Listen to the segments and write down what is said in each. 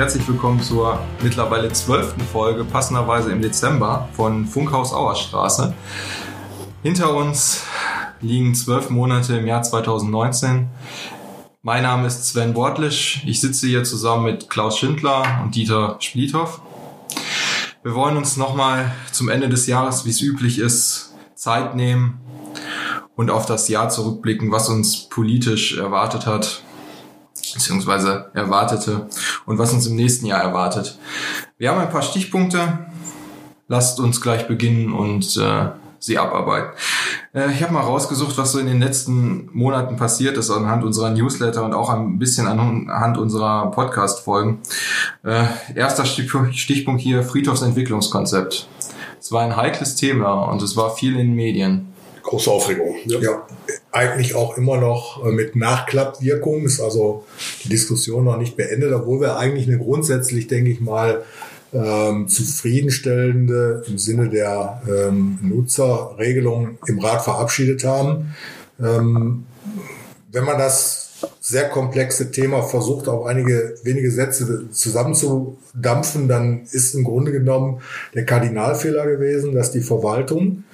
Herzlich willkommen zur mittlerweile zwölften Folge, passenderweise im Dezember, von Funkhaus Auerstraße. Hinter uns liegen zwölf Monate im Jahr 2019. Mein Name ist Sven Wortlisch. Ich sitze hier zusammen mit Klaus Schindler und Dieter Spliethoff. Wir wollen uns nochmal zum Ende des Jahres, wie es üblich ist, Zeit nehmen und auf das Jahr zurückblicken, was uns politisch erwartet hat, beziehungsweise erwartete und was uns im nächsten Jahr erwartet. Wir haben ein paar Stichpunkte. Lasst uns gleich beginnen und äh, sie abarbeiten. Äh, ich habe mal rausgesucht, was so in den letzten Monaten passiert ist anhand unserer Newsletter und auch ein bisschen anhand unserer Podcast-Folgen. Äh, erster Stichpunkt hier, Friedhofsentwicklungskonzept. Es war ein heikles Thema und es war viel in den Medien große Aufregung. Ja. ja. eigentlich auch immer noch äh, mit Nachklappwirkung. Ist also die Diskussion noch nicht beendet, obwohl wir eigentlich eine grundsätzlich, denke ich mal, ähm, zufriedenstellende im Sinne der ähm, Nutzerregelung im Rat verabschiedet haben. Ähm, wenn man das sehr komplexe Thema versucht, auf einige wenige Sätze zusammenzudampfen, dann ist im Grunde genommen der Kardinalfehler gewesen, dass die Verwaltung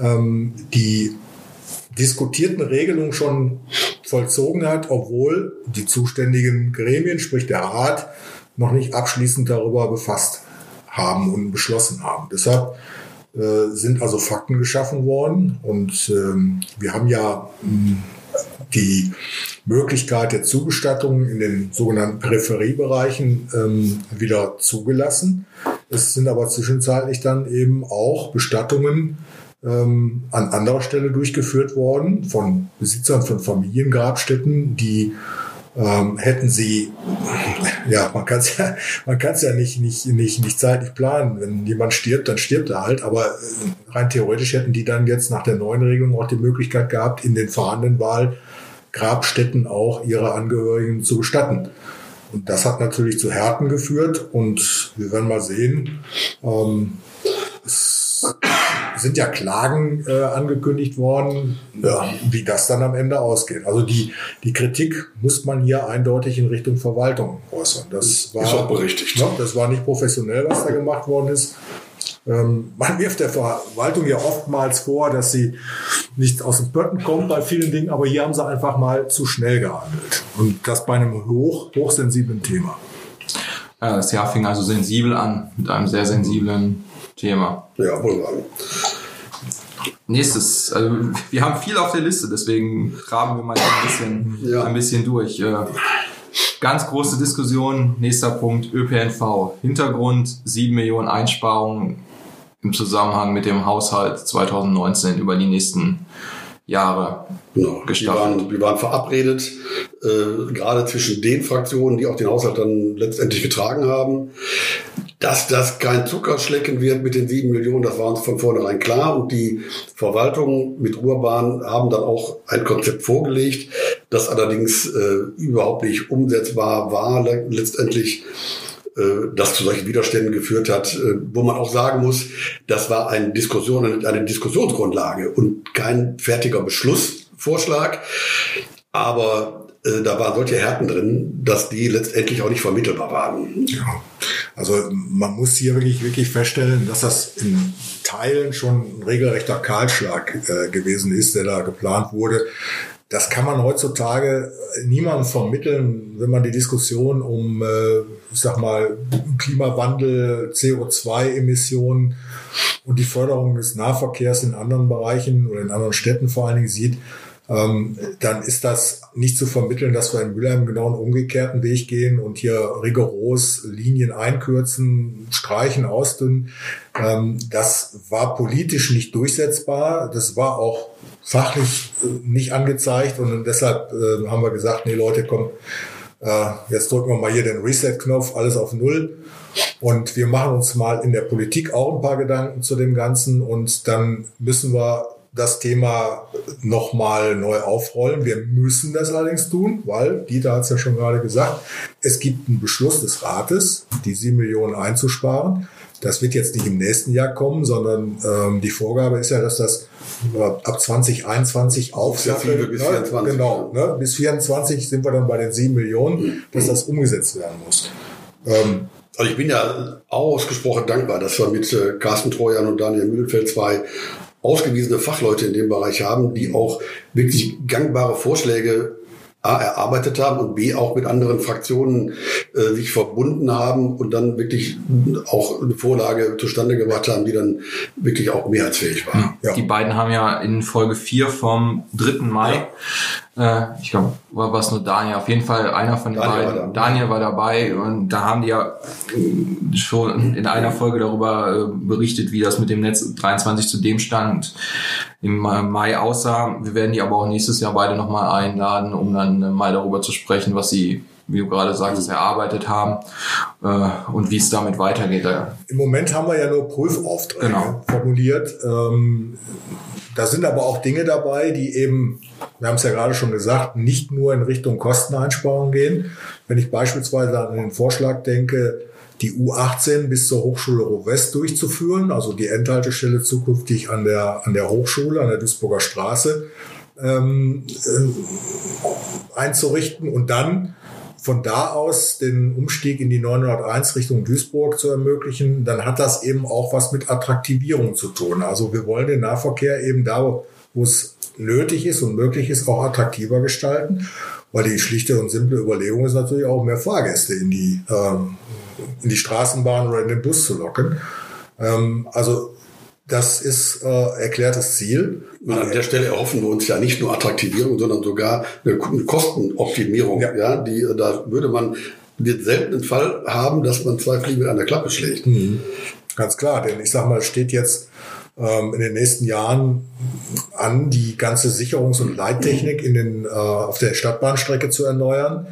ähm, die diskutierten Regelungen schon vollzogen hat, obwohl die zuständigen Gremien, sprich der Rat, noch nicht abschließend darüber befasst haben und beschlossen haben. Deshalb äh, sind also Fakten geschaffen worden und ähm, wir haben ja hm, die Möglichkeit der Zugestattung in den sogenannten Peripheriebereichen ähm, wieder zugelassen. Es sind aber zwischenzeitlich dann eben auch Bestattungen ähm, an anderer Stelle durchgeführt worden von Besitzern von Familiengrabstätten, die ähm, hätten sie, ja, man kann es ja, man kann es ja nicht, nicht, nicht, nicht zeitlich planen. Wenn jemand stirbt, dann stirbt er halt. Aber äh, rein theoretisch hätten die dann jetzt nach der neuen Regelung auch die Möglichkeit gehabt, in den vorhandenen Wahlgrabstätten auch ihre Angehörigen zu bestatten. Und das hat natürlich zu Härten geführt und wir werden mal sehen. Ähm, es sind ja Klagen äh, angekündigt worden, ja, wie das dann am Ende ausgeht. Also die, die Kritik muss man hier eindeutig in Richtung Verwaltung äußern. Das war, ist auch berechtigt. Ne, das war nicht professionell, was da gemacht worden ist. Ähm, man wirft der Verwaltung ja oftmals vor, dass sie nicht aus dem Pötten kommt bei vielen Dingen, aber hier haben sie einfach mal zu schnell gehandelt. Und das bei einem hoch, hochsensiblen Thema. Ja, das Jahr fing also sensibel an, mit einem sehr sensiblen Thema. Ja, wohl. Nächstes, also wir haben viel auf der Liste, deswegen graben wir mal ein bisschen, ja. ein bisschen durch. Äh, ganz große Diskussion, nächster Punkt, ÖPNV. Hintergrund, 7 Millionen Einsparungen im Zusammenhang mit dem Haushalt 2019 über die nächsten Jahre genau. Wir waren, wir waren verabredet, äh, gerade zwischen den Fraktionen, die auch den Haushalt dann letztendlich getragen haben. Dass das kein Zuckerschlecken wird mit den sieben Millionen, das war uns von vornherein klar. Und die Verwaltung mit Ruhrbahn haben dann auch ein Konzept vorgelegt, das allerdings äh, überhaupt nicht umsetzbar war letztendlich äh, das zu solchen Widerständen geführt hat, äh, wo man auch sagen muss, das war eine Diskussion, eine Diskussionsgrundlage und kein fertiger Beschlussvorschlag. Aber äh, da waren solche Härten drin, dass die letztendlich auch nicht vermittelbar waren. Ja. Also man muss hier wirklich, wirklich feststellen, dass das in Teilen schon ein regelrechter Kahlschlag äh, gewesen ist, der da geplant wurde. Das kann man heutzutage niemandem vermitteln, wenn man die Diskussion um, äh, ich sag mal, Klimawandel, CO2-Emissionen und die Förderung des Nahverkehrs in anderen Bereichen oder in anderen Städten vor allen Dingen sieht ähm, dann ist das nicht zu vermitteln, dass wir in Mülheim genau einen umgekehrten Weg gehen und hier rigoros Linien einkürzen, streichen, ausdünnen. Ähm, das war politisch nicht durchsetzbar. Das war auch fachlich äh, nicht angezeigt und deshalb äh, haben wir gesagt, nee Leute, komm, äh, jetzt drücken wir mal hier den Reset-Knopf, alles auf Null. Und wir machen uns mal in der Politik auch ein paar Gedanken zu dem Ganzen und dann müssen wir das Thema nochmal neu aufrollen. Wir müssen das allerdings tun, weil, Dieter hat es ja schon gerade gesagt, es gibt einen Beschluss des Rates, die sieben Millionen einzusparen. Das wird jetzt nicht im nächsten Jahr kommen, sondern ähm, die Vorgabe ist ja, dass das ab 2021 aufsattelt. Ja, bis 24. Genau, ne? bis 24 sind wir dann bei den sieben Millionen, dass das umgesetzt werden muss. Ähm, also ich bin ja ausgesprochen dankbar, dass wir mit äh, Carsten Trojan und Daniel Mühlenfeld zwei ausgewiesene Fachleute in dem Bereich haben, die auch wirklich gangbare Vorschläge A, erarbeitet haben und B, auch mit anderen Fraktionen äh, sich verbunden haben und dann wirklich auch eine Vorlage zustande gebracht haben, die dann wirklich auch mehrheitsfähig war. Ja. Die beiden haben ja in Folge 4 vom 3. Mai äh, ich glaube, war es nur Daniel, auf jeden Fall einer von den Daniel beiden. War Daniel war dabei und da haben die ja äh, schon in einer Folge darüber äh, berichtet, wie das mit dem Netz 23 zu dem Stand im Mai aussah. Wir werden die aber auch nächstes Jahr beide nochmal einladen, um dann mal darüber zu sprechen, was sie wie du gerade sagst, erarbeitet haben äh, und wie es damit weitergeht. Im Moment haben wir ja nur Prüfaufträge genau. formuliert. Ähm, da sind aber auch Dinge dabei, die eben, wir haben es ja gerade schon gesagt, nicht nur in Richtung Kosteneinsparung gehen. Wenn ich beispielsweise an den Vorschlag denke, die U18 bis zur Hochschule Ruhr-West durchzuführen, also die Endhaltestelle zukünftig an der, an der Hochschule, an der Duisburger Straße ähm, äh, einzurichten und dann von da aus den Umstieg in die 901 Richtung Duisburg zu ermöglichen, dann hat das eben auch was mit Attraktivierung zu tun. Also wir wollen den Nahverkehr eben da, wo es nötig ist und möglich ist, auch attraktiver gestalten, weil die schlichte und simple Überlegung ist natürlich auch mehr Fahrgäste in die, ähm, in die Straßenbahn oder in den Bus zu locken. Ähm, also das ist äh, erklärtes Ziel. Und an der Stelle erhoffen wir uns ja nicht nur Attraktivierung, sondern sogar eine Kostenoptimierung. Ja. ja die, da würde man den seltenen Fall haben, dass man zwei Fliegen mit einer Klappe schlägt. Mhm. Ganz klar, denn ich sag mal, steht jetzt ähm, in den nächsten Jahren an, die ganze Sicherungs- und Leittechnik in den, äh, auf der Stadtbahnstrecke zu erneuern,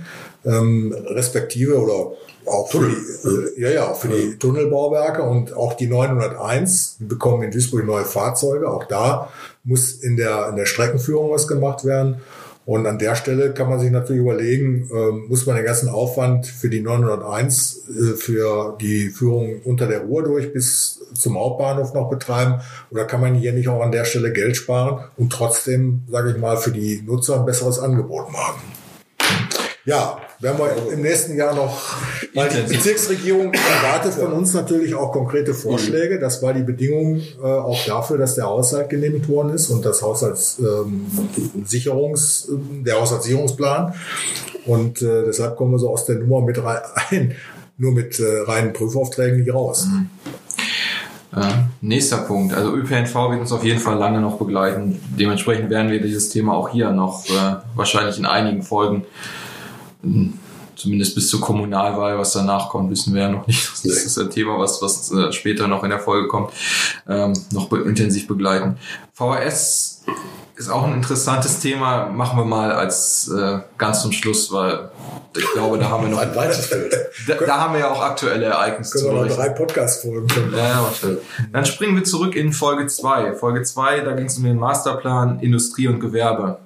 ähm, respektive oder auch für die, äh, ja, ja, für die Tunnelbauwerke und auch die 901. Wir bekommen in Duisburg neue Fahrzeuge. Auch da muss in der, in der Streckenführung was gemacht werden. Und an der Stelle kann man sich natürlich überlegen, äh, muss man den ganzen Aufwand für die 901, äh, für die Führung unter der Ruhr durch bis zum Hauptbahnhof noch betreiben? Oder kann man hier nicht auch an der Stelle Geld sparen und trotzdem, sage ich mal, für die Nutzer ein besseres Angebot machen? Ja, werden wir im nächsten Jahr noch, weil die Bezirksregierung erwartet von uns natürlich auch konkrete Vorschläge. Das war die Bedingung äh, auch dafür, dass der Haushalt genehmigt worden ist und das Haushaltssicherungs, ähm, der Haushaltssicherungsplan. Und äh, deshalb kommen wir so aus der Nummer mit rein, nur mit äh, reinen Prüfaufträgen nicht raus. Mhm. Äh, nächster Punkt. Also ÖPNV wird uns auf jeden Fall lange noch begleiten. Dementsprechend werden wir dieses Thema auch hier noch äh, wahrscheinlich in einigen Folgen zumindest bis zur Kommunalwahl, was danach kommt, wissen wir ja noch nicht. Das ist ein Thema, was, was äh, später noch in der Folge kommt, ähm, noch intensiv begleiten. VHS ist auch ein interessantes Thema. Machen wir mal als äh, ganz zum Schluss, weil ich glaube, da haben wir noch ein weites Feld. Da, da, haben wir ja auch aktuelle Ereignisse Können wir noch drei Podcast-Folgen Ja, ja, Dann springen wir zurück in Folge 2. Folge 2, da ging es um den Masterplan Industrie und Gewerbe.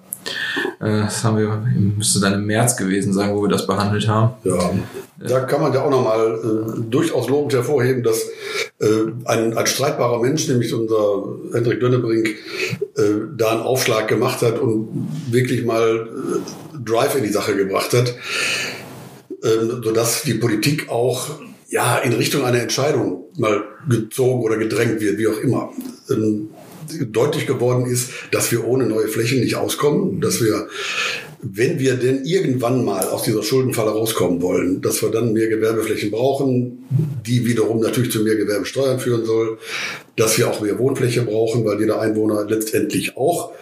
Äh, das haben wir, müsste dann im März gewesen sein, wo wir das behandelt haben. Ja, da kann man ja auch nochmal äh, durchaus lobend hervorheben, dass äh, ein, ein streitbarer Mensch, nämlich unser Hendrik Dönnebrink, äh, da einen Aufschlag gemacht hat und wirklich mal äh, Drive in die Sache gebracht hat, äh, sodass die Politik auch ja in Richtung einer Entscheidung mal gezogen oder gedrängt wird, wie auch immer. Ähm, deutlich geworden ist, dass wir ohne neue Flächen nicht auskommen, dass wir, wenn wir denn irgendwann mal aus dieser Schuldenfalle rauskommen wollen, dass wir dann mehr Gewerbeflächen brauchen, die wiederum natürlich zu mehr Gewerbesteuern führen soll, dass wir auch mehr Wohnfläche brauchen, weil jeder Einwohner letztendlich auch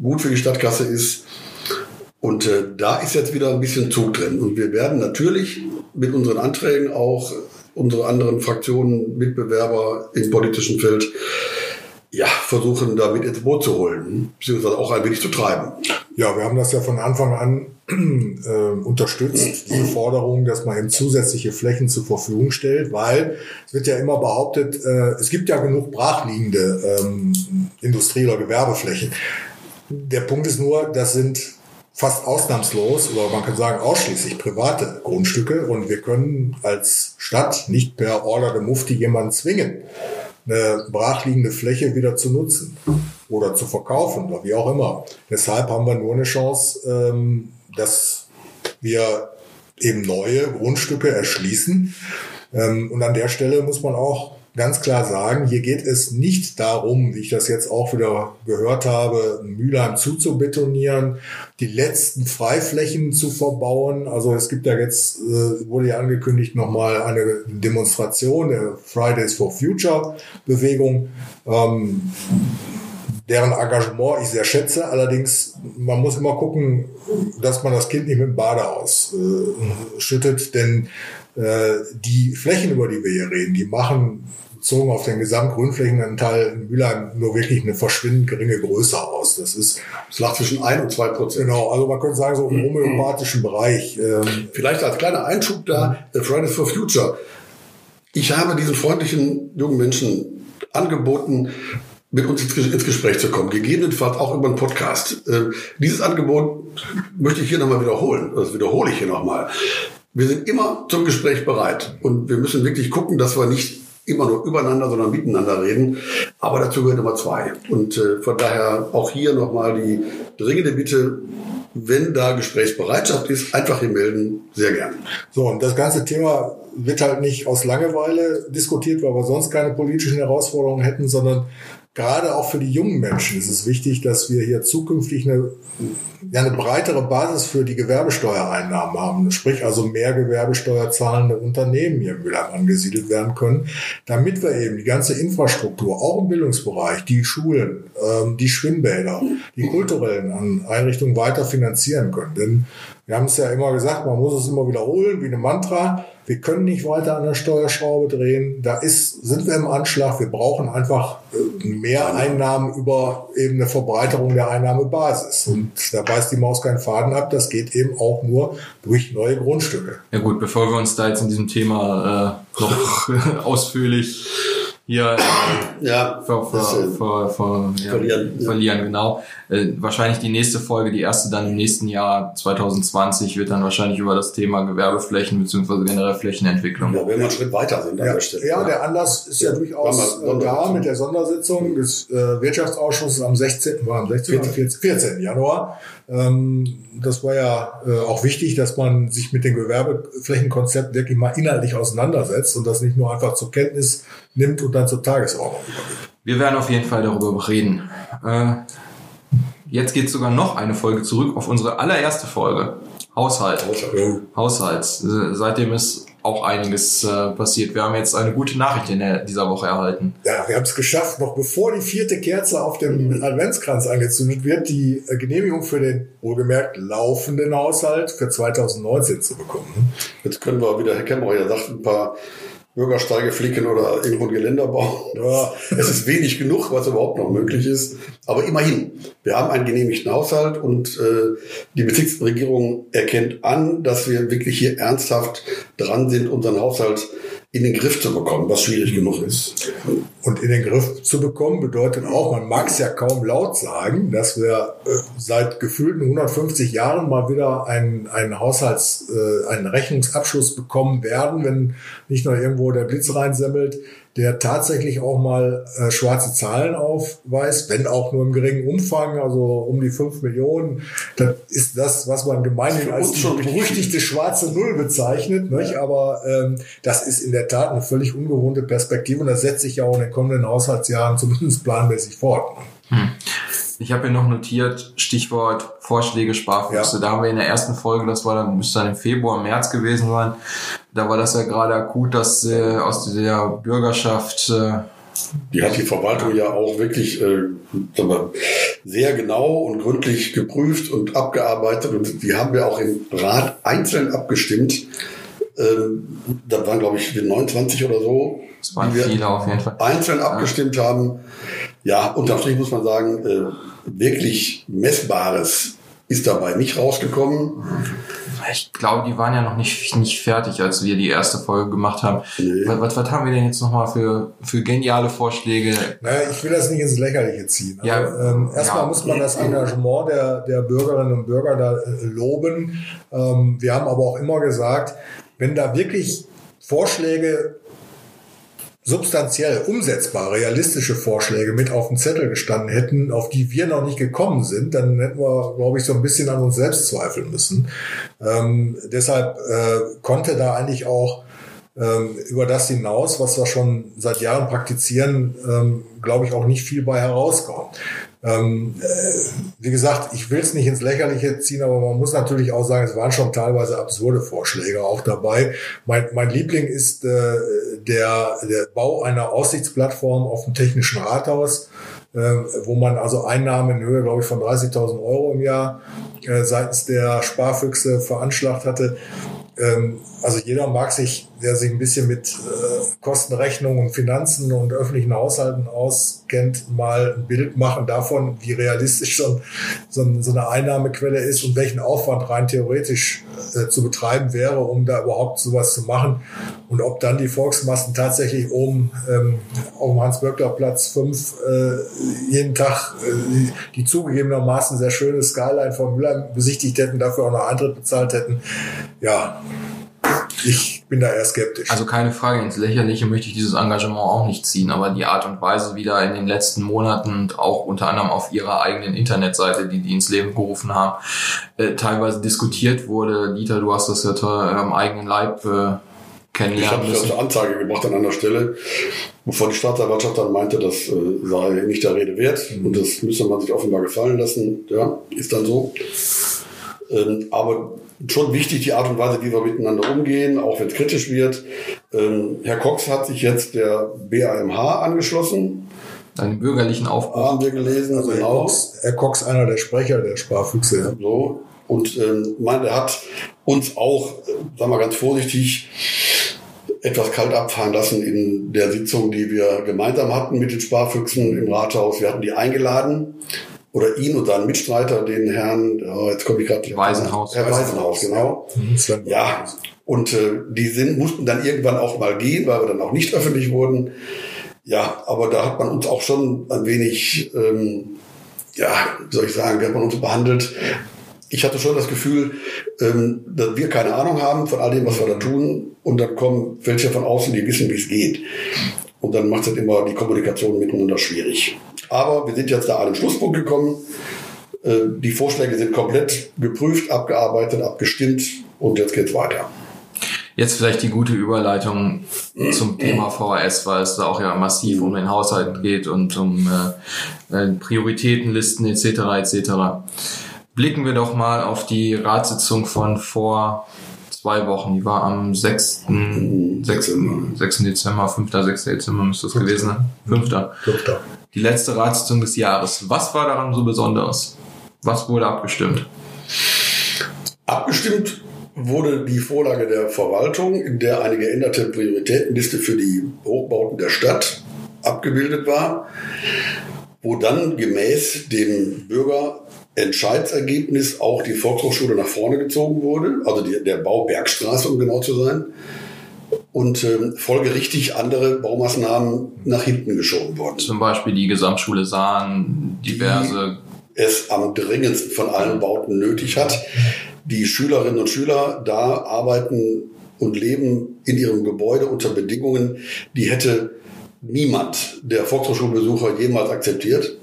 gut für die Stadtkasse ist. Und äh, da ist jetzt wieder ein bisschen Zug drin. Und wir werden natürlich mit unseren Anträgen auch unsere anderen Fraktionen, Mitbewerber im politischen Feld ja, versuchen, damit ins Boot zu holen, beziehungsweise auch ein wenig zu treiben. Ja, wir haben das ja von Anfang an äh, unterstützt, diese Forderung, dass man eben zusätzliche Flächen zur Verfügung stellt, weil es wird ja immer behauptet, äh, es gibt ja genug brachliegende ähm, Industrie- oder Gewerbeflächen. Der Punkt ist nur, das sind fast ausnahmslos oder man kann sagen ausschließlich private Grundstücke und wir können als Stadt nicht per Order de Mufti jemanden zwingen, eine brachliegende Fläche wieder zu nutzen oder zu verkaufen oder wie auch immer. Deshalb haben wir nur eine Chance, ähm, dass wir eben neue Grundstücke erschließen. Ähm, und an der Stelle muss man auch ganz klar sagen, hier geht es nicht darum, wie ich das jetzt auch wieder gehört habe, Mülheim zuzubetonieren, die letzten Freiflächen zu verbauen. Also es gibt ja jetzt, äh, wurde ja angekündigt, nochmal eine Demonstration der Fridays for Future Bewegung. Ähm, deren Engagement ich sehr schätze. Allerdings, man muss immer gucken, dass man das Kind nicht mit dem Bade ausschüttet, äh, denn äh, die Flächen, über die wir hier reden, die machen bezogen auf den Gesamtgrünflächenanteil in Mülheim nur wirklich eine verschwindend geringe Größe aus. Das ist. Es lag zwischen ein und zwei Prozent. Genau, also man könnte sagen, so im homöopathischen Bereich. Ähm, Vielleicht als kleiner Einschub da, mhm. Fridays for Future. Ich habe diesen freundlichen jungen Menschen angeboten, mit uns ins Gespräch zu kommen, gegebenenfalls auch über einen Podcast. Ähm, dieses Angebot möchte ich hier nochmal wiederholen, das wiederhole ich hier nochmal. Wir sind immer zum Gespräch bereit und wir müssen wirklich gucken, dass wir nicht immer nur übereinander, sondern miteinander reden. Aber dazu gehört immer zwei. Und äh, von daher auch hier nochmal die dringende Bitte, wenn da Gesprächsbereitschaft ist, einfach hier melden, sehr gern. So, und das ganze Thema wird halt nicht aus Langeweile diskutiert, weil wir sonst keine politischen Herausforderungen hätten, sondern gerade auch für die jungen Menschen ist es wichtig, dass wir hier zukünftig eine, ja, eine breitere Basis für die Gewerbesteuereinnahmen haben. Sprich also mehr Gewerbesteuer zahlende Unternehmen hier in Mülheim angesiedelt werden können, damit wir eben die ganze Infrastruktur, auch im Bildungsbereich, die Schulen, ähm, die Schwimmbäder, die kulturellen Einrichtungen weiter finanzieren können. Denn wir haben es ja immer gesagt, man muss es immer wiederholen, wie eine Mantra. Wir können nicht weiter an der Steuerschraube drehen. Da ist, sind wir im Anschlag. Wir brauchen einfach äh, mehr Einnahmen über eben eine Verbreiterung der Einnahmebasis. Und da beißt die Maus keinen Faden ab. Das geht eben auch nur durch neue Grundstücke. Ja gut, bevor wir uns da jetzt in diesem Thema äh, noch ausführlich hier äh, ja, ver, ver, ver, ver, ja, verlieren, verlieren, genau. Äh, wahrscheinlich die nächste Folge, die erste dann im nächsten Jahr 2020, wird dann wahrscheinlich über das Thema Gewerbeflächen bzw. generell Flächenentwicklung. Ja, wenn wir einen Schritt weiter sind an ja, der Stelle. Ja, der Anlass ist ja, durchaus äh, da mit der Sondersitzung des äh, Wirtschaftsausschusses am 16. war am 16. 14. 14. Januar. Ähm, das war ja äh, auch wichtig, dass man sich mit dem Gewerbeflächenkonzept wirklich mal inhaltlich auseinandersetzt und das nicht nur einfach zur Kenntnis nimmt und dann zur Tagesordnung übergibt. Wir werden auf jeden Fall darüber reden. Äh, Jetzt geht sogar noch eine Folge zurück auf unsere allererste Folge. Haushalt. Haushalt. Haushalts. Seitdem ist auch einiges äh, passiert. Wir haben jetzt eine gute Nachricht in der, dieser Woche erhalten. Ja, wir haben es geschafft, noch bevor die vierte Kerze auf dem Adventskranz angezündet wird, die äh, Genehmigung für den wohlgemerkt laufenden Haushalt für 2019 zu bekommen. Jetzt können wir wieder, Herr Kemmerer ja sagt, ein paar Bürgersteige flicken oder irgendwo ein Geländer bauen. Ja, es ist wenig genug, was überhaupt noch möglich ist. Aber immerhin, wir haben einen genehmigten Haushalt und äh, die Bezirksregierung erkennt an, dass wir wirklich hier ernsthaft dran sind, unseren Haushalt in den Griff zu bekommen, was schwierig genug ist. Und in den Griff zu bekommen bedeutet auch, man mag es ja kaum laut sagen, dass wir äh, seit gefühlten 150 Jahren mal wieder einen, einen Haushalts, äh, einen Rechnungsabschluss bekommen werden, wenn nicht nur irgendwo der Blitz reinsemmelt, der tatsächlich auch mal äh, schwarze Zahlen aufweist, wenn auch nur im geringen Umfang, also um die fünf Millionen. Das ist das, was man gemeinhin als die berüchtigte schwarze Null bezeichnet. Nicht? Aber ähm, das ist in der Tat eine völlig ungewohnte Perspektive und das setzt sich ja auch in den kommenden Haushaltsjahren zumindest planmäßig fort. Hm. Ich habe hier noch notiert, Stichwort Vorschläge, Sparfüchse. Ja. Da haben wir in der ersten Folge, das war dann, müsste dann im Februar, März gewesen sein, da war das ja gerade akut, dass äh, aus der Bürgerschaft äh, die hat die Verwaltung ja auch wirklich äh, sehr genau und gründlich geprüft und abgearbeitet und die haben wir auch im Rat einzeln abgestimmt. Ähm, da waren, glaube ich, 29 oder so. Das waren viele auf jeden Fall. Einzeln abgestimmt ja. haben. Ja, unterm Strich muss man sagen, äh, wirklich Messbares ist dabei nicht rausgekommen. Ich glaube, die waren ja noch nicht, nicht fertig, als wir die erste Folge gemacht haben. Nee. Was, was haben wir denn jetzt nochmal für, für geniale Vorschläge? Naja, ich will das nicht ins Lächerliche ziehen. Ja, also, ähm, erstmal ja. muss man das Engagement der, der Bürgerinnen und Bürger da äh, loben. Ähm, wir haben aber auch immer gesagt, wenn da wirklich Vorschläge substanziell umsetzbare, realistische Vorschläge mit auf dem Zettel gestanden hätten, auf die wir noch nicht gekommen sind, dann hätten wir, glaube ich, so ein bisschen an uns selbst zweifeln müssen. Ähm, deshalb äh, konnte da eigentlich auch ähm, über das hinaus, was wir schon seit Jahren praktizieren, ähm, glaube ich, auch nicht viel bei herauskommen. Ähm, äh, wie gesagt, ich will es nicht ins Lächerliche ziehen, aber man muss natürlich auch sagen, es waren schon teilweise absurde Vorschläge auch dabei. Mein, mein Liebling ist äh, der, der Bau einer Aussichtsplattform auf dem Technischen Rathaus, äh, wo man also Einnahmen in Höhe, glaube ich, von 30.000 Euro im Jahr äh, seitens der Sparfüchse veranschlagt hatte. Ähm, also jeder mag sich, der sich ein bisschen mit äh, Kostenrechnung und Finanzen und öffentlichen Haushalten auskennt, mal ein Bild machen davon, wie realistisch so, so, so eine Einnahmequelle ist und welchen Aufwand rein theoretisch äh, zu betreiben wäre, um da überhaupt sowas zu machen. Und ob dann die Volksmassen tatsächlich oben ähm, auf dem Hans-Böckler-Platz 5 äh, jeden Tag äh, die zugegebenermaßen sehr schöne Skyline von Müller besichtigt hätten, dafür auch noch Eintritt bezahlt hätten. Ja, ich bin da eher skeptisch. Also keine Frage, ins Lächerliche möchte ich dieses Engagement auch nicht ziehen, aber die Art und Weise, wie da in den letzten Monaten und auch unter anderem auf ihrer eigenen Internetseite, die die ins Leben gerufen haben, äh, teilweise diskutiert wurde. Dieter, du hast das ja am eigenen Leib äh, Ich habe mich also Anzeige gemacht an einer Stelle, wovon die Staatsanwaltschaft dann meinte, das äh, sei nicht der Rede wert und das müsste man sich offenbar gefallen lassen. Ja, ist dann so. Ähm, aber schon wichtig die Art und Weise, wie wir miteinander umgehen, auch wenn es kritisch wird. Ähm, Herr Cox hat sich jetzt der BAMH angeschlossen, Einen bürgerlichen Aufbau. haben wir gelesen. Also Herr Cox, Herr Cox, einer der Sprecher der Sparfüchse. So. Und ähm, meine, der hat uns auch, sagen wir ganz vorsichtig, etwas kalt abfahren lassen in der Sitzung, die wir gemeinsam hatten mit den Sparfüchsen im Rathaus. Wir hatten die eingeladen. Oder ihn und seinen Mitstreiter, den Herrn, oh, jetzt komme ich gerade. Weisenhaus. Herr Weisenhaus, genau. Ja, und äh, die sind, mussten dann irgendwann auch mal gehen, weil wir dann auch nicht öffentlich wurden. Ja, aber da hat man uns auch schon ein wenig, ähm, ja, wie soll ich sagen, hat man uns behandelt? Ich hatte schon das Gefühl, ähm, dass wir keine Ahnung haben von all dem, was wir da tun. Und dann kommen welche von außen, die wissen, wie es geht. Und dann macht es immer die Kommunikation miteinander schwierig. Aber wir sind jetzt da an den Schlusspunkt gekommen. Äh, die Vorschläge sind komplett geprüft, abgearbeitet, abgestimmt und jetzt geht's weiter. Jetzt vielleicht die gute Überleitung zum Thema VHS, weil es da auch ja massiv um den Haushalt geht und um äh, äh, Prioritätenlisten etc. etc. Blicken wir doch mal auf die Ratssitzung von vor zwei Wochen. Die war am 6. 6. 6. Dezember, 5. 6. Dezember müsste das gewesen sein. 5. Fünfter. Die letzte Ratssitzung des Jahres. Was war daran so besonders? Was wurde abgestimmt? Abgestimmt wurde die Vorlage der Verwaltung, in der eine geänderte Prioritätenliste für die Hochbauten der Stadt abgebildet war, wo dann gemäß dem Bürgerentscheidsergebnis auch die Volkshochschule nach vorne gezogen wurde, also die, der Bau Bergstraße, um genau zu sein, und ähm, folgerichtig andere Baumaßnahmen nach hinten geschoben wurden. Zum Beispiel die Gesamtschule Sahn, diverse es am dringendsten von allen Bauten nötig hat. Die Schülerinnen und Schüler da arbeiten und leben in ihrem Gebäude unter Bedingungen, die hätte niemand der Volkshochschulbesucher jemals akzeptiert.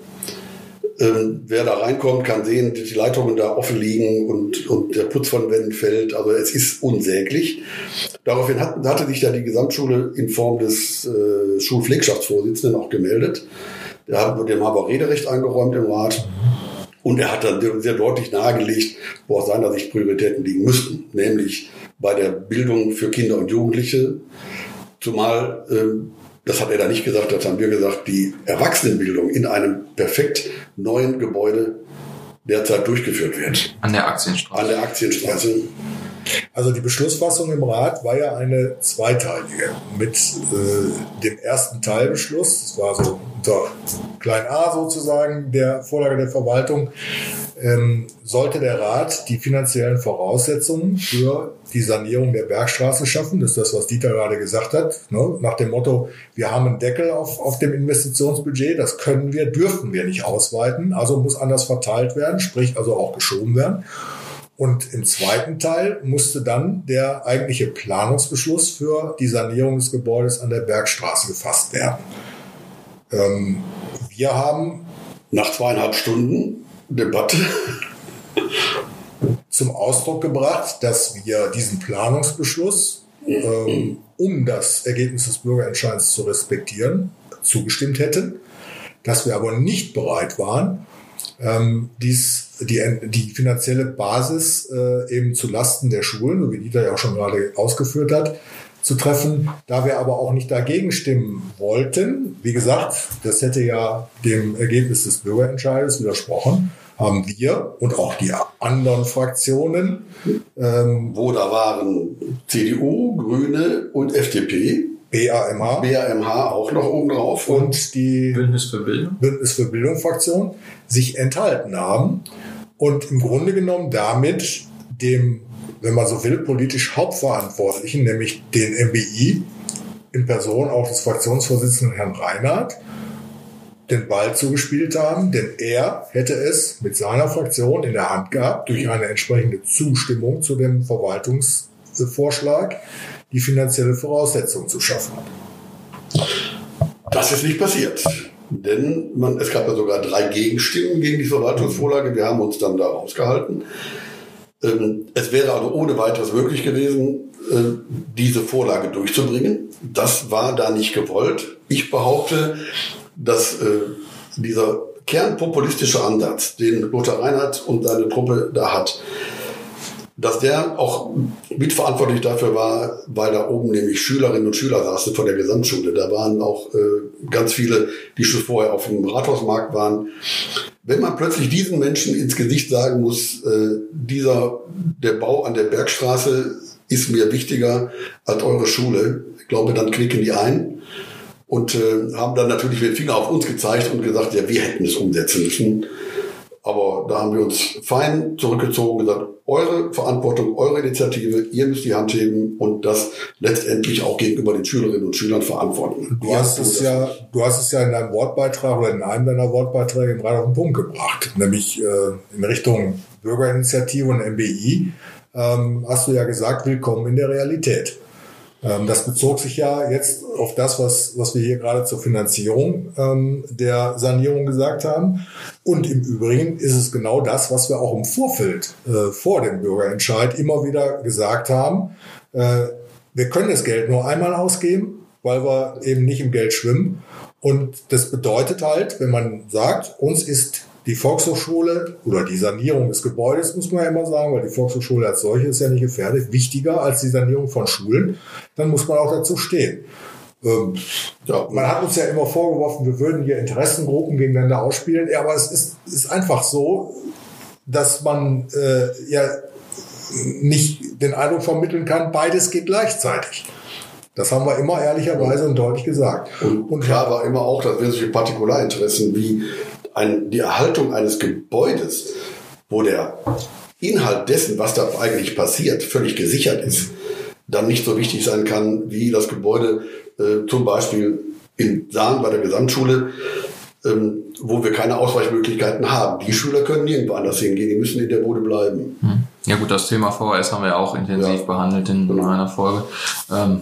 Ähm, wer da reinkommt, kann sehen, die Leitungen da offen liegen und, und der Putz von Wänden fällt. Also es ist unsäglich. Daraufhin hat, hatte sich ja die Gesamtschule in Form des äh, Schulpflegschaftsvorsitzenden auch gemeldet. Der hat dem haben Rederecht eingeräumt im Rat. Und er hat dann sehr deutlich nahegelegt, wo aus seiner Sicht Prioritäten liegen müssten, nämlich bei der Bildung für Kinder und Jugendliche. Zumal, ähm, das hat er da nicht gesagt, das haben wir gesagt, die Erwachsenenbildung in einem perfekt neuen Gebäude derzeit durchgeführt wird. an der Aktienstraße. An der Aktienstraße. Also die Beschlussfassung im Rat war ja eine zweiteilige. Mit äh, dem ersten Teilbeschluss, das war so unter klein a sozusagen der Vorlage der Verwaltung, ähm, sollte der Rat die finanziellen Voraussetzungen für die Sanierung der Bergstraße schaffen. Das ist das, was Dieter gerade gesagt hat. Ne? Nach dem Motto, wir haben einen Deckel auf, auf dem Investitionsbudget, das können wir, dürfen wir nicht ausweiten, also muss anders verteilt werden, sprich also auch geschoben werden. Und im zweiten Teil musste dann der eigentliche Planungsbeschluss für die Sanierung des Gebäudes an der Bergstraße gefasst werden. Ähm, wir haben nach zweieinhalb Stunden Debatte zum Ausdruck gebracht, dass wir diesen Planungsbeschluss, ähm, um das Ergebnis des Bürgerentscheids zu respektieren, zugestimmt hätten, dass wir aber nicht bereit waren, ähm, dies, die, die finanzielle Basis äh, eben zu Lasten der Schulen, wie Dieter ja auch schon gerade ausgeführt hat, zu treffen. Da wir aber auch nicht dagegen stimmen wollten, wie gesagt, das hätte ja dem Ergebnis des Bürgerentscheides widersprochen, haben wir und auch die anderen Fraktionen, ähm, wo da waren CDU, Grüne und FDP, BAMH. BAMH auch noch oben drauf. Und die Bündnis für Bildung. Bündnis für Bildung Fraktion sich enthalten haben und im Grunde genommen damit dem, wenn man so will, politisch Hauptverantwortlichen, nämlich den MBI, in Person auch des Fraktionsvorsitzenden Herrn Reinhardt, den Ball zugespielt haben, denn er hätte es mit seiner Fraktion in der Hand gehabt, durch eine entsprechende Zustimmung zu dem Verwaltungsvorschlag die finanzielle Voraussetzung zu schaffen. Das ist nicht passiert. Denn man, es gab ja sogar drei Gegenstimmen gegen die Verwaltungsvorlage. Wir haben uns dann da rausgehalten. Ähm, es wäre also ohne weiteres möglich gewesen, äh, diese Vorlage durchzubringen. Das war da nicht gewollt. Ich behaupte, dass äh, dieser kernpopulistische Ansatz, den Lothar Reinhardt und seine Truppe da hat, dass der auch mitverantwortlich dafür war, weil da oben nämlich Schülerinnen und Schüler saßen von der Gesamtschule. Da waren auch äh, ganz viele, die schon vorher auf dem Rathausmarkt waren. Wenn man plötzlich diesen Menschen ins Gesicht sagen muss, äh, dieser, der Bau an der Bergstraße ist mir wichtiger als eure Schule, ich glaube, dann knicken die ein und äh, haben dann natürlich dem Finger auf uns gezeigt und gesagt, ja, wir hätten es umsetzen müssen. Aber da haben wir uns fein zurückgezogen und gesagt, eure Verantwortung, eure Initiative, ihr müsst die Hand heben und das letztendlich auch gegenüber den Schülerinnen und Schülern verantworten. Du hast es ja, du hast es ja in deinem Wortbeitrag oder in einem deiner Wortbeiträge gerade auf den Punkt gebracht, nämlich äh, in Richtung Bürgerinitiative und MBI ähm, hast du ja gesagt, willkommen in der Realität. Ähm, das bezog sich ja jetzt auf das, was, was wir hier gerade zur Finanzierung ähm, der Sanierung gesagt haben. Und im Übrigen ist es genau das, was wir auch im Vorfeld äh, vor dem Bürgerentscheid immer wieder gesagt haben. Äh, wir können das Geld nur einmal ausgeben, weil wir eben nicht im Geld schwimmen. Und das bedeutet halt, wenn man sagt, uns ist die Volkshochschule oder die Sanierung des Gebäudes, muss man ja immer sagen, weil die Volkshochschule als solche ist ja nicht gefährdet, wichtiger als die Sanierung von Schulen, dann muss man auch dazu stehen. Ähm, ja, man hat uns ja immer vorgeworfen, wir würden hier Interessengruppen gegeneinander ausspielen, ja, aber es ist, ist einfach so, dass man äh, ja nicht den Eindruck vermitteln kann, beides geht gleichzeitig. Das haben wir immer ehrlicherweise und deutlich gesagt. Und, und klar war immer auch, dass wir solche Partikularinteressen wie ein, die Erhaltung eines Gebäudes, wo der Inhalt dessen, was da eigentlich passiert, völlig gesichert ist, dann nicht so wichtig sein kann wie das Gebäude äh, zum Beispiel in Sahn bei der Gesamtschule, ähm, wo wir keine Ausweichmöglichkeiten haben. Die Schüler können nirgendwo anders hingehen, die müssen in der Bude bleiben. Hm. Ja gut, das Thema VHS haben wir auch intensiv ja. behandelt in genau. einer Folge. Ähm,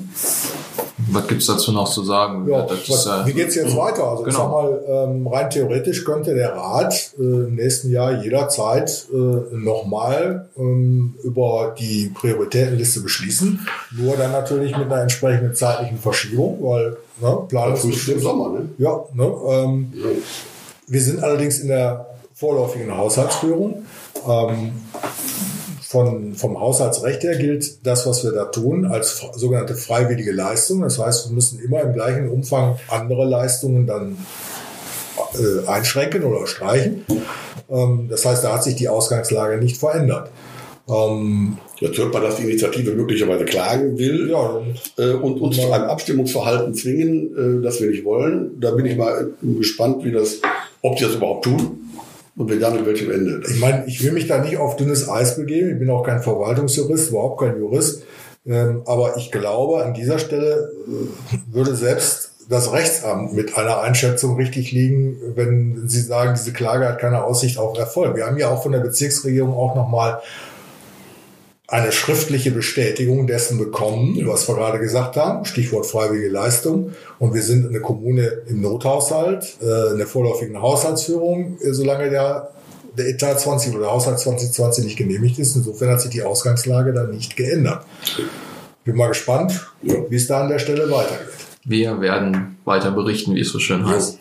was gibt's dazu noch zu sagen? Ja, was, äh, wie geht's jetzt weiter? Also genau. ich sag mal, ähm, rein theoretisch könnte der Rat äh, im nächsten Jahr jederzeit äh, nochmal ähm, über die Prioritätenliste beschließen. Nur dann natürlich mit einer entsprechenden zeitlichen Verschiebung, weil ne, Planung ist im Sommer, ne? Ja, ne, ähm, ja. Wir sind allerdings in der vorläufigen Haushaltsführung. Ähm, von, vom Haushaltsrecht her gilt das, was wir da tun, als sogenannte freiwillige Leistung. Das heißt, wir müssen immer im gleichen Umfang andere Leistungen dann äh, einschränken oder streichen. Ähm, das heißt, da hat sich die Ausgangslage nicht verändert. Ähm, Jetzt hört man, dass die Initiative möglicherweise klagen will ja, äh, und uns zu einem Abstimmungsverhalten zwingen, äh, das wir nicht wollen. Da bin ich mal gespannt, wie das, ob sie das überhaupt tun. Und wir dann mit welchem Ende? Ich meine, ich will mich da nicht auf dünnes Eis begeben. Ich bin auch kein Verwaltungsjurist, überhaupt kein Jurist. Ähm, aber ich glaube, an dieser Stelle äh, würde selbst das Rechtsamt mit einer Einschätzung richtig liegen, wenn Sie sagen, diese Klage hat keine Aussicht auf Erfolg. Wir haben ja auch von der Bezirksregierung auch nochmal eine schriftliche Bestätigung dessen bekommen, was wir gerade gesagt haben, Stichwort freiwillige Leistung. Und wir sind eine Kommune im Nothaushalt, äh, in der vorläufigen Haushaltsführung, äh, solange der, der Etat 20 oder der Haushalt 2020 nicht genehmigt ist. Insofern hat sich die Ausgangslage da nicht geändert. Bin mal gespannt, wie es da an der Stelle weitergeht. Wir werden weiter berichten, wie es so schön heißt.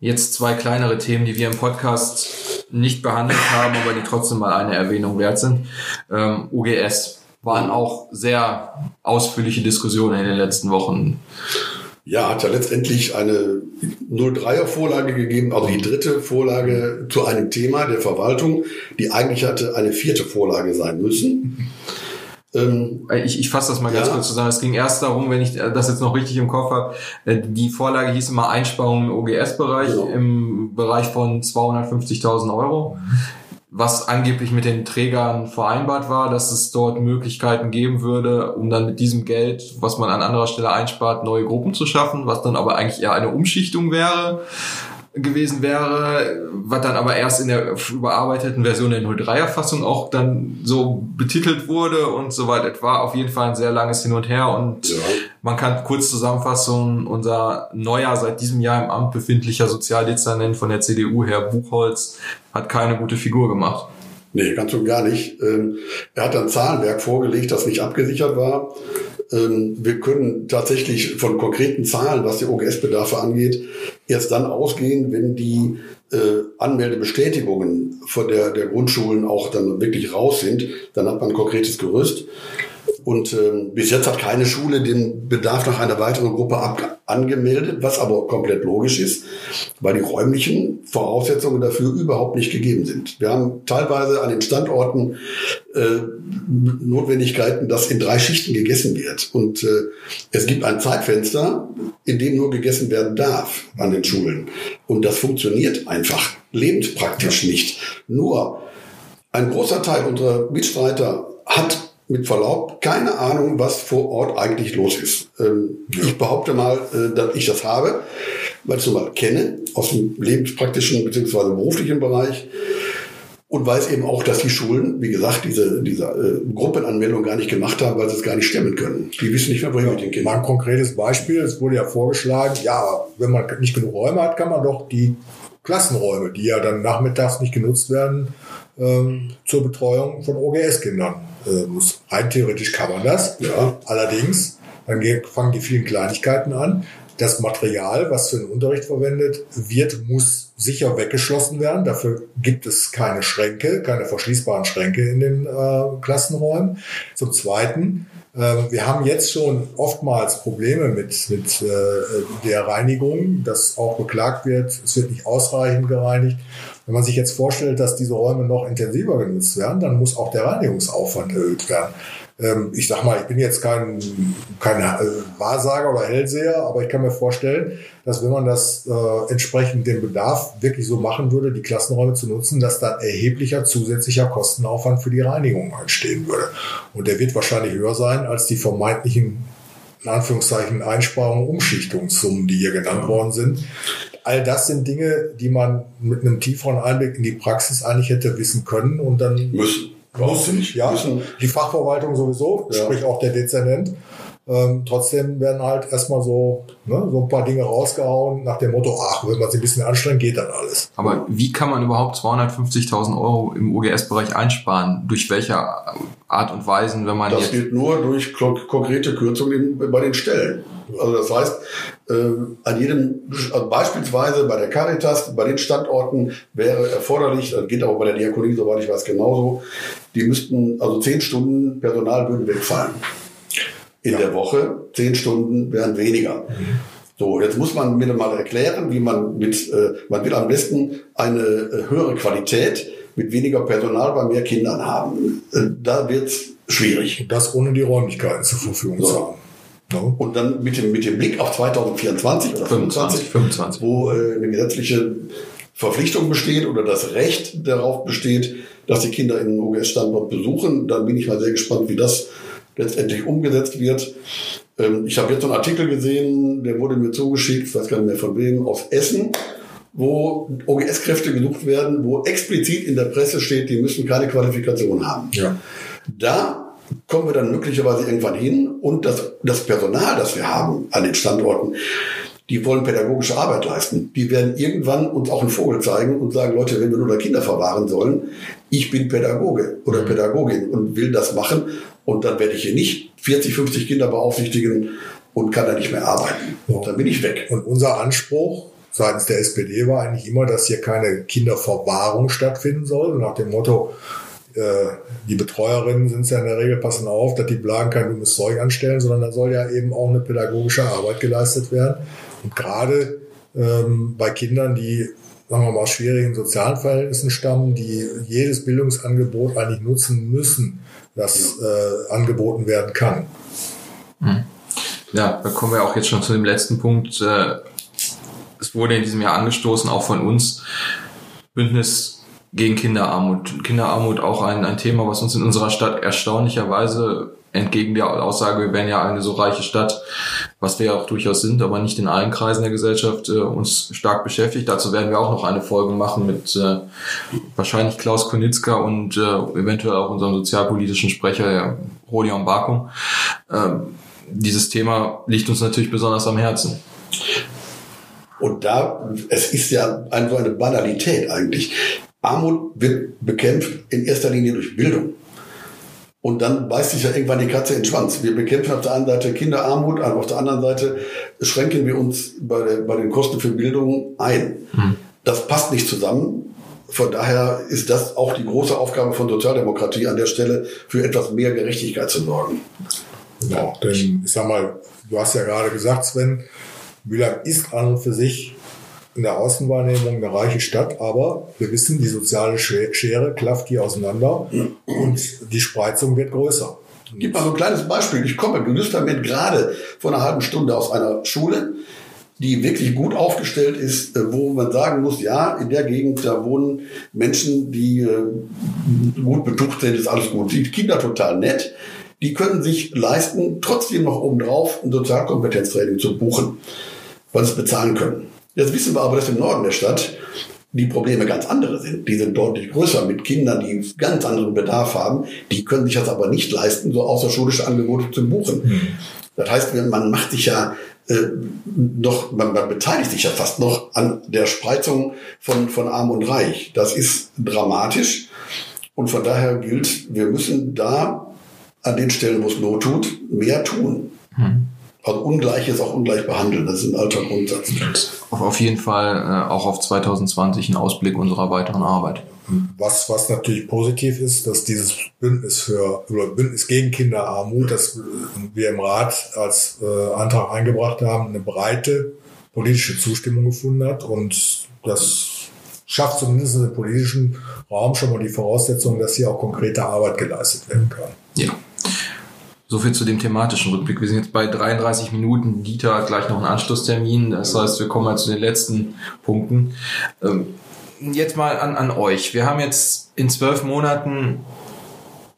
Jetzt zwei kleinere Themen, die wir im Podcast nicht behandelt haben, aber die trotzdem mal eine Erwähnung wert sind. Ähm, UGS waren auch sehr ausführliche Diskussionen in den letzten Wochen. Ja, hat ja letztendlich eine 03er Vorlage gegeben, also die dritte Vorlage zu einem Thema der Verwaltung, die eigentlich hatte eine vierte Vorlage sein müssen. Ähm, ich, ich fasse das mal ganz ja. kurz zusammen. Es ging erst darum, wenn ich das jetzt noch richtig im Kopf habe, äh, die Vorlage hieß immer Einsparungen im OGS-Bereich genau. im Bereich von 250.000 Euro, was angeblich mit den Trägern vereinbart war, dass es dort Möglichkeiten geben würde, um dann mit diesem Geld, was man an anderer Stelle einspart, neue Gruppen zu schaffen, was dann aber eigentlich eher eine Umschichtung wäre gewesen wäre, was dann aber erst in der überarbeiteten Version der 03er Fassung auch dann so betitelt wurde und soweit etwa. Auf jeden Fall ein sehr langes Hin und Her und ja. man kann kurz Zusammenfassung, unser neuer, seit diesem Jahr im Amt befindlicher Sozialdezernent von der CDU, Herr Buchholz, hat keine gute Figur gemacht. Nee, ganz und gar nicht. Ähm, er hat ein Zahlenwerk vorgelegt, das nicht abgesichert war. Ähm, wir können tatsächlich von konkreten Zahlen, was die OGS-Bedarfe angeht, erst dann ausgehen, wenn die äh, Anmeldebestätigungen von der, der Grundschulen auch dann wirklich raus sind. Dann hat man ein konkretes Gerüst. Und ähm, bis jetzt hat keine Schule den Bedarf nach einer weiteren Gruppe angemeldet, was aber komplett logisch ist, weil die räumlichen Voraussetzungen dafür überhaupt nicht gegeben sind. Wir haben teilweise an den Standorten äh, Notwendigkeiten, dass in drei Schichten gegessen wird. Und äh, es gibt ein Zeitfenster, in dem nur gegessen werden darf an den Schulen. Und das funktioniert einfach lebenspraktisch nicht. Nur ein großer Teil unserer Mitstreiter hat mit Verlaub keine Ahnung, was vor Ort eigentlich los ist. Ähm, ja. Ich behaupte mal, äh, dass ich das habe, weil ich es mal kenne aus dem lebenspraktischen bzw. beruflichen Bereich und weiß eben auch, dass die Schulen, wie gesagt, diese, diese äh, Gruppenanmeldung gar nicht gemacht haben, weil sie es gar nicht stemmen können. Die wissen nicht mehr, wohin mit den Kindern. Mal ein konkretes Beispiel, es wurde ja vorgeschlagen, ja, wenn man nicht genug Räume hat, kann man doch die Klassenräume, die ja dann nachmittags nicht genutzt werden, ähm, zur Betreuung von OGS-Kindern äh, muss. Rein theoretisch kann man das. Ja. Allerdings, dann fangen die vielen Kleinigkeiten an. Das Material, was für den Unterricht verwendet wird, muss sicher weggeschlossen werden. Dafür gibt es keine Schränke, keine verschließbaren Schränke in den äh, Klassenräumen. Zum Zweiten, äh, wir haben jetzt schon oftmals Probleme mit, mit äh, der Reinigung, dass auch beklagt wird, es wird nicht ausreichend gereinigt. Wenn man sich jetzt vorstellt, dass diese Räume noch intensiver genutzt werden, dann muss auch der Reinigungsaufwand erhöht werden. Ähm, ich sag mal, ich bin jetzt kein, kein äh, Wahrsager oder Hellseher, aber ich kann mir vorstellen, dass wenn man das äh, entsprechend den Bedarf wirklich so machen würde, die Klassenräume zu nutzen, dass dann erheblicher zusätzlicher Kostenaufwand für die Reinigung entstehen würde. Und der wird wahrscheinlich höher sein als die vermeintlichen in Anführungszeichen Einsparungen, Umschichtungssummen, die hier genannt worden sind all das sind Dinge, die man mit einem tieferen Einblick in die Praxis eigentlich hätte wissen können und dann müssen. Müssen, ja. Müssen. Die Fachverwaltung sowieso, ja. sprich auch der Dezernent. Ähm, trotzdem werden halt erstmal so, ne, so ein paar Dinge rausgehauen nach dem Motto, ach, wenn man sich ein bisschen anstrengt, geht dann alles. Aber wie kann man überhaupt 250.000 Euro im UGS-Bereich einsparen? Durch welche Art und Weisen, wenn man Das geht nur durch konkrete Kürzungen bei den Stellen. Also das heißt, an jedem, also beispielsweise bei der Caritas, bei den Standorten wäre erforderlich, das geht aber bei der Diakonie, soweit ich weiß, genauso, die müssten, also zehn Stunden Personal würden wegfallen in ja. der Woche. Zehn Stunden wären weniger. Mhm. So, jetzt muss man mir mal erklären, wie man mit, äh, man will am besten eine äh, höhere Qualität mit weniger Personal bei mehr Kindern haben. Äh, da wird's schwierig. Und das ohne die Räumlichkeiten zur Verfügung so. zu haben. No. Und dann mit dem, mit dem Blick auf 2024 oder 25, 25. wo äh, eine gesetzliche Verpflichtung besteht oder das Recht darauf besteht, dass die Kinder in den OGS-Standort besuchen, dann bin ich mal sehr gespannt, wie das letztendlich umgesetzt wird. Ähm, ich habe jetzt einen Artikel gesehen, der wurde mir zugeschickt, ich weiß gar nicht mehr von wem, aus Essen, wo OGS-Kräfte gesucht werden, wo explizit in der Presse steht, die müssen keine Qualifikation haben. Ja. Da kommen wir dann möglicherweise irgendwann hin und das, das Personal, das wir haben an den Standorten, die wollen pädagogische Arbeit leisten. Die werden irgendwann uns auch einen Vogel zeigen und sagen, Leute, wenn wir nur da Kinder verwahren sollen, ich bin Pädagoge oder mhm. Pädagogin und will das machen und dann werde ich hier nicht 40, 50 Kinder beaufsichtigen und kann da nicht mehr arbeiten. Und dann bin ich weg. Und unser Anspruch seitens der SPD war eigentlich immer, dass hier keine Kinderverwahrung stattfinden soll. Nach dem Motto, die Betreuerinnen sind es ja in der Regel, passen auf, dass die Blagen kein dummes Zeug anstellen, sondern da soll ja eben auch eine pädagogische Arbeit geleistet werden. Und gerade ähm, bei Kindern, die sagen wir mal, aus schwierigen sozialen Verhältnissen stammen, die jedes Bildungsangebot eigentlich nutzen müssen, das äh, angeboten werden kann. Hm. Ja, da kommen wir auch jetzt schon zu dem letzten Punkt. Äh, es wurde in diesem Jahr angestoßen, auch von uns, Bündnis gegen Kinderarmut. Kinderarmut auch ein, ein Thema, was uns in unserer Stadt erstaunlicherweise entgegen der Aussage, wir wären ja eine so reiche Stadt, was wir ja auch durchaus sind, aber nicht in allen Kreisen der Gesellschaft äh, uns stark beschäftigt. Dazu werden wir auch noch eine Folge machen mit äh, wahrscheinlich Klaus Konitzka und äh, eventuell auch unserem sozialpolitischen Sprecher Rodion Bakum. Ähm, dieses Thema liegt uns natürlich besonders am Herzen. Und da, es ist ja ein, so eine Banalität eigentlich. Armut wird bekämpft in erster Linie durch Bildung. Und dann beißt sich ja irgendwann die Katze in den Schwanz. Wir bekämpfen auf der einen Seite Kinderarmut, aber auf der anderen Seite schränken wir uns bei, der, bei den Kosten für Bildung ein. Hm. Das passt nicht zusammen. Von daher ist das auch die große Aufgabe von Sozialdemokratie an der Stelle, für etwas mehr Gerechtigkeit zu sorgen. Genau, denn ich sag mal, du hast ja gerade gesagt, Sven, Mühlheim ist an und für sich in der Außenwahrnehmung eine reiche Stadt, aber wir wissen, die soziale Schere klafft hier auseinander und die Spreizung wird größer. Gib mal so ein kleines Beispiel. Ich komme justament gerade vor einer halben Stunde aus einer Schule, die wirklich gut aufgestellt ist, äh, wo man sagen muss, ja, in der Gegend, da wohnen Menschen, die äh, gut betucht sind, ist alles gut. Die Kinder total nett. Die können sich leisten, trotzdem noch obendrauf ein Sozialkompetenztraining zu buchen, weil sie es bezahlen können. Jetzt wissen wir aber, dass im Norden der Stadt die Probleme ganz andere sind. Die sind deutlich größer mit Kindern, die ganz anderen Bedarf haben. Die können sich das aber nicht leisten, so außerschulische Angebote zu buchen. Mhm. Das heißt, man macht sich ja äh, noch, man, man beteiligt sich ja fast noch an der Spreizung von, von Arm und Reich. Das ist dramatisch. Und von daher gilt, wir müssen da an den Stellen, wo es Not tut, mehr tun. Mhm. Also Ungleiches auch ungleich behandeln, das ist ein alter Grundsatz. Auf jeden Fall äh, auch auf 2020 ein Ausblick unserer weiteren Arbeit. Was, was natürlich positiv ist, dass dieses Bündnis für oder Bündnis gegen Kinderarmut, das wir im Rat als äh, Antrag eingebracht haben, eine breite politische Zustimmung gefunden hat und das schafft zumindest im politischen Raum schon mal die Voraussetzung, dass hier auch konkrete Arbeit geleistet werden kann. Ja. So viel zu dem thematischen Rückblick. Wir sind jetzt bei 33 Minuten. Dieter hat gleich noch einen Anschlusstermin. Das heißt, wir kommen mal zu den letzten Punkten. Ähm, jetzt mal an, an euch. Wir haben jetzt in zwölf Monaten,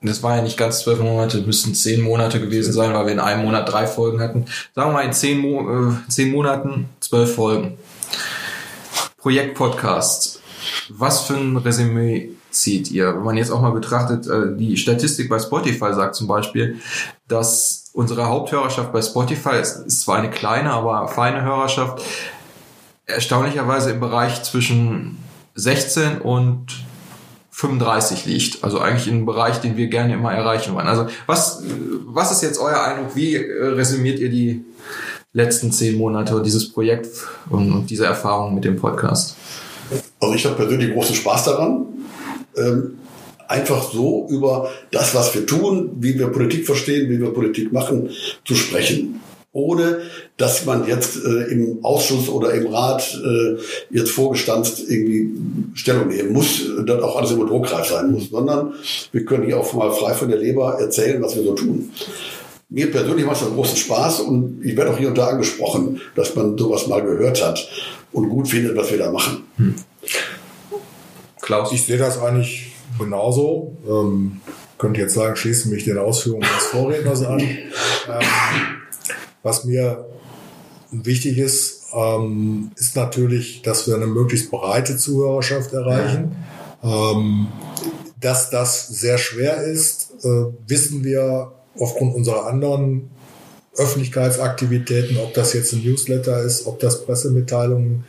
das war ja nicht ganz zwölf Monate, müssten zehn Monate gewesen sein, weil wir in einem Monat drei Folgen hatten. Sagen wir mal in zehn, Mo äh, zehn Monaten zwölf Folgen. Projekt Podcast. Was für ein Resümee zieht ihr? Wenn man jetzt auch mal betrachtet, äh, die Statistik bei Spotify sagt zum Beispiel, dass unsere Haupthörerschaft bei Spotify ist, ist zwar eine kleine, aber feine Hörerschaft, erstaunlicherweise im Bereich zwischen 16 und 35 liegt. Also eigentlich in einem Bereich, den wir gerne immer erreichen wollen. Also was, was ist jetzt euer Eindruck? Wie äh, resümiert ihr die letzten zehn Monate dieses Projekt und, diese Erfahrung mit dem Podcast? Also ich habe persönlich großen Spaß daran ähm, einfach so über das, was wir tun, wie wir Politik verstehen, wie wir Politik machen, zu sprechen. Ohne dass man jetzt äh, im Ausschuss oder im Rat äh, jetzt vorgestanzt irgendwie Stellung nehmen muss, dann auch alles immer druckreif sein muss, sondern wir können hier auch mal frei von der Leber erzählen, was wir so tun. Mir persönlich macht das großen Spaß und ich werde auch hier und da angesprochen, dass man sowas mal gehört hat und gut findet, was wir da machen. Hm. Klaus? Ich sehe das eigentlich genauso. Ähm, könnte jetzt sagen, schließe mich den Ausführungen des Vorredners an. Ähm, was mir wichtig ist, ähm, ist natürlich, dass wir eine möglichst breite Zuhörerschaft erreichen. Ähm, dass das sehr schwer ist, äh, wissen wir aufgrund unserer anderen Öffentlichkeitsaktivitäten, ob das jetzt ein Newsletter ist, ob das Pressemitteilungen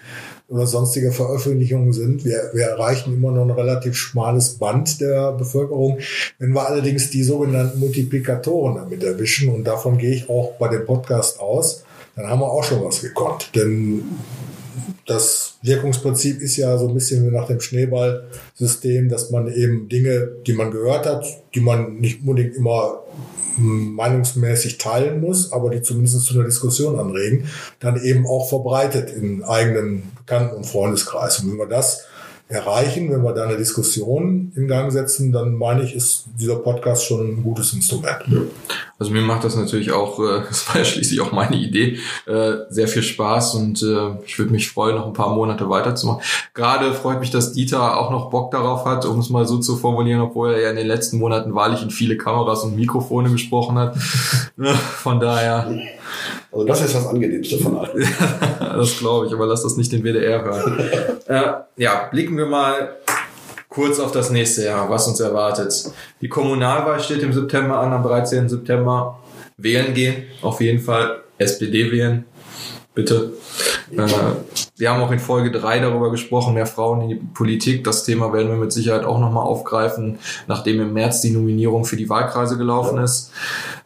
oder sonstige Veröffentlichungen sind. Wir, wir erreichen immer noch ein relativ schmales Band der Bevölkerung. Wenn wir allerdings die sogenannten Multiplikatoren damit erwischen, und davon gehe ich auch bei dem Podcast aus, dann haben wir auch schon was gekonnt. Denn das Wirkungsprinzip ist ja so ein bisschen wie nach dem Schneeballsystem, dass man eben Dinge, die man gehört hat, die man nicht unbedingt immer meinungsmäßig teilen muss, aber die zumindest zu einer Diskussion anregen, dann eben auch verbreitet in eigenen Bekannten- und Freundeskreis. Und wenn wir das erreichen, wenn wir da eine Diskussion in Gang setzen, dann meine ich, ist dieser Podcast schon ein gutes Instrument. Also mir macht das natürlich auch, äh, das war ja schließlich auch meine Idee, äh, sehr viel Spaß und äh, ich würde mich freuen, noch ein paar Monate weiterzumachen. Gerade freut mich, dass Dieter auch noch Bock darauf hat, um es mal so zu formulieren, obwohl er ja in den letzten Monaten wahrlich in viele Kameras und Mikrofone gesprochen hat. Von daher. Also das ist das Angenehmste von allen. das glaube ich, aber lass das nicht den WDR hören. äh, ja, blicken wir mal kurz auf das nächste Jahr, was uns erwartet. Die Kommunalwahl steht im September an, am 13. September. Wählen gehen, auf jeden Fall. SPD wählen, bitte. Äh, wir haben auch in Folge 3 darüber gesprochen, mehr Frauen in die Politik. Das Thema werden wir mit Sicherheit auch nochmal aufgreifen, nachdem im März die Nominierung für die Wahlkreise gelaufen ist.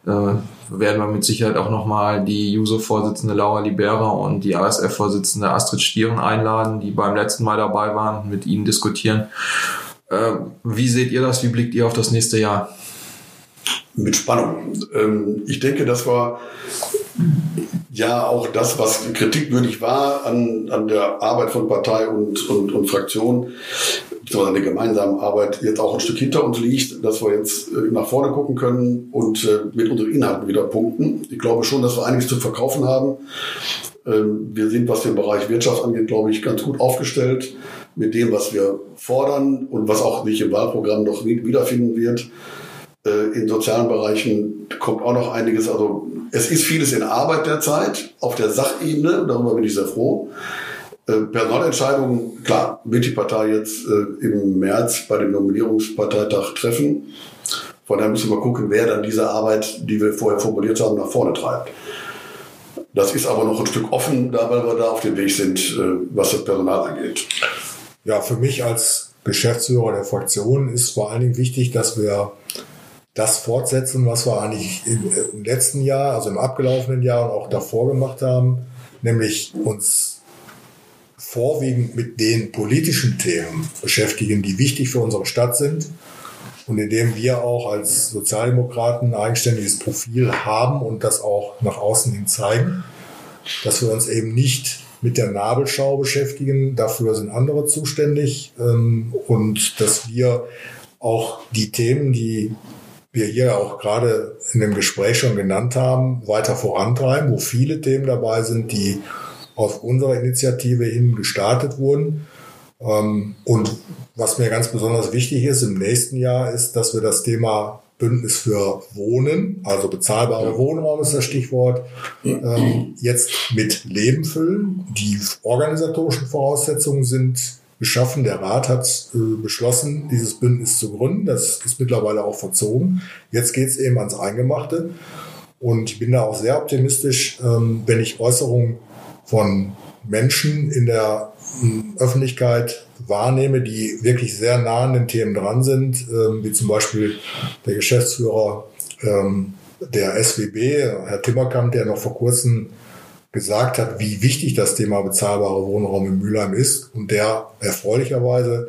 Äh, werden wir mit Sicherheit auch nochmal die JUSO-Vorsitzende Laura Libera und die ASF-Vorsitzende Astrid Stieren einladen, die beim letzten Mal dabei waren, mit ihnen diskutieren. Äh, wie seht ihr das? Wie blickt ihr auf das nächste Jahr? Mit Spannung. Ähm, ich denke, das war ja auch das, was kritikwürdig war an, an der Arbeit von Partei und, und, und Fraktion, sondern der gemeinsamen Arbeit jetzt auch ein Stück hinter uns liegt, dass wir jetzt äh, nach vorne gucken können und äh, mit unseren Inhalten wieder punkten. Ich glaube schon, dass wir einiges zu verkaufen haben. Ähm, wir sind, was den Bereich Wirtschaft angeht, glaube ich, ganz gut aufgestellt mit dem, was wir fordern und was auch sich im Wahlprogramm noch wiederfinden wird. Äh, in sozialen Bereichen kommt auch noch einiges. Also es ist vieles in Arbeit derzeit auf der Sachebene. Darüber bin ich sehr froh. Äh, Personalentscheidungen, klar, wird die Partei jetzt äh, im März bei dem Nominierungsparteitag treffen. Von daher müssen wir gucken, wer dann diese Arbeit, die wir vorher formuliert haben, nach vorne treibt. Das ist aber noch ein Stück offen, da weil wir da auf dem Weg sind, was das Personal angeht. Ja, für mich als Geschäftsführer der Fraktion ist vor allen Dingen wichtig, dass wir das fortsetzen, was wir eigentlich im letzten Jahr, also im abgelaufenen Jahr und auch davor gemacht haben, nämlich uns vorwiegend mit den politischen Themen beschäftigen, die wichtig für unsere Stadt sind und indem wir auch als Sozialdemokraten ein eigenständiges Profil haben und das auch nach außen hin zeigen, dass wir uns eben nicht mit der Nabelschau beschäftigen, dafür sind andere zuständig ähm, und dass wir auch die Themen, die wir hier auch gerade in dem Gespräch schon genannt haben, weiter vorantreiben, wo viele Themen dabei sind, die auf unserer Initiative hin gestartet wurden. Ähm, und was mir ganz besonders wichtig ist im nächsten Jahr, ist, dass wir das Thema Bündnis für Wohnen, also bezahlbare Wohnraum ist das Stichwort, ähm, jetzt mit Leben füllen. Die organisatorischen Voraussetzungen sind geschaffen. Der Rat hat äh, beschlossen, dieses Bündnis zu gründen. Das ist mittlerweile auch verzogen. Jetzt geht es eben ans Eingemachte. Und ich bin da auch sehr optimistisch, ähm, wenn ich Äußerungen von Menschen in der äh, Öffentlichkeit wahrnehme, die wirklich sehr nah an den Themen dran sind, ähm, wie zum Beispiel der Geschäftsführer ähm, der SWB, Herr Timmerkamp, der noch vor kurzem gesagt hat, wie wichtig das Thema bezahlbarer Wohnraum in Mülheim ist und der erfreulicherweise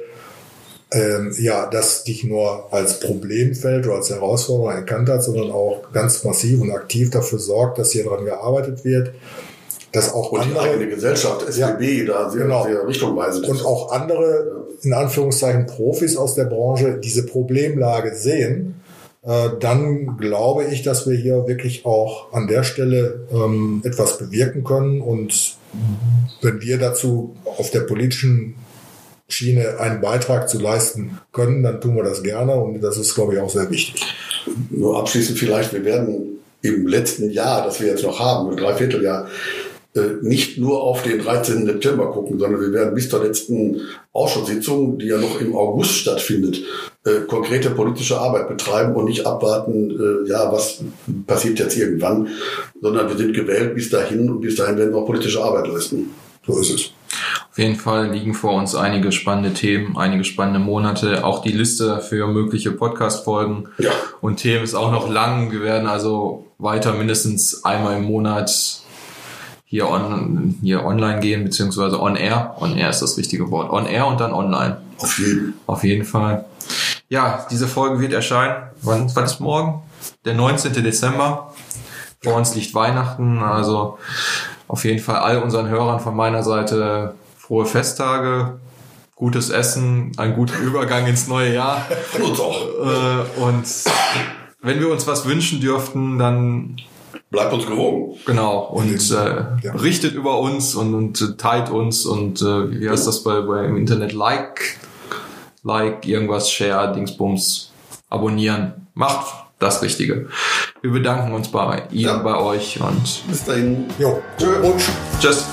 ähm, ja das nicht nur als Problemfeld oder als Herausforderung erkannt hat, sondern auch ganz massiv und aktiv dafür sorgt, dass hier dran gearbeitet wird. Dass auch und andere, die eigene Gesellschaft, SWB, ja, da sehr, genau. sehr richtungweisend und auch andere, in Anführungszeichen, Profis aus der Branche diese Problemlage sehen dann glaube ich, dass wir hier wirklich auch an der Stelle ähm, etwas bewirken können. Und wenn wir dazu auf der politischen Schiene einen Beitrag zu leisten können, dann tun wir das gerne. Und das ist, glaube ich, auch sehr wichtig. Nur abschließend vielleicht, wir werden im letzten Jahr, das wir jetzt noch haben, ein Dreivierteljahr, äh, nicht nur auf den 13. September gucken, sondern wir werden bis zur letzten Ausschusssitzung, die ja noch im August stattfindet, äh, konkrete politische Arbeit betreiben und nicht abwarten, äh, ja, was passiert jetzt irgendwann, sondern wir sind gewählt bis dahin und bis dahin werden wir auch politische Arbeit leisten. So ist es. Auf jeden Fall liegen vor uns einige spannende Themen, einige spannende Monate. Auch die Liste für mögliche Podcast-Folgen Ja. und Themen ist auch noch lang. Wir werden also weiter mindestens einmal im Monat hier, on, hier online gehen, beziehungsweise on air. On air ist das richtige Wort. On air und dann online. Auf jeden. Auf jeden Fall. Ja, diese Folge wird erscheinen. Wann, wann ist morgen? Der 19. Dezember. Vor uns liegt Weihnachten. Also auf jeden Fall all unseren Hörern von meiner Seite frohe Festtage, gutes Essen, einen guten Übergang ins neue Jahr. Äh, und wenn wir uns was wünschen dürften, dann Bleibt uns gewogen. Genau, und äh, Ja. berichtet über uns und, und teilt uns und äh, wie heißt das bei, bei im Internet? Like, like, irgendwas, share, Dingsbums, abonnieren. Macht das Richtige. Wir bedanken uns bei Ihnen, Ja. bei euch und Bis dahin. Jo, Tschö. Tschüss.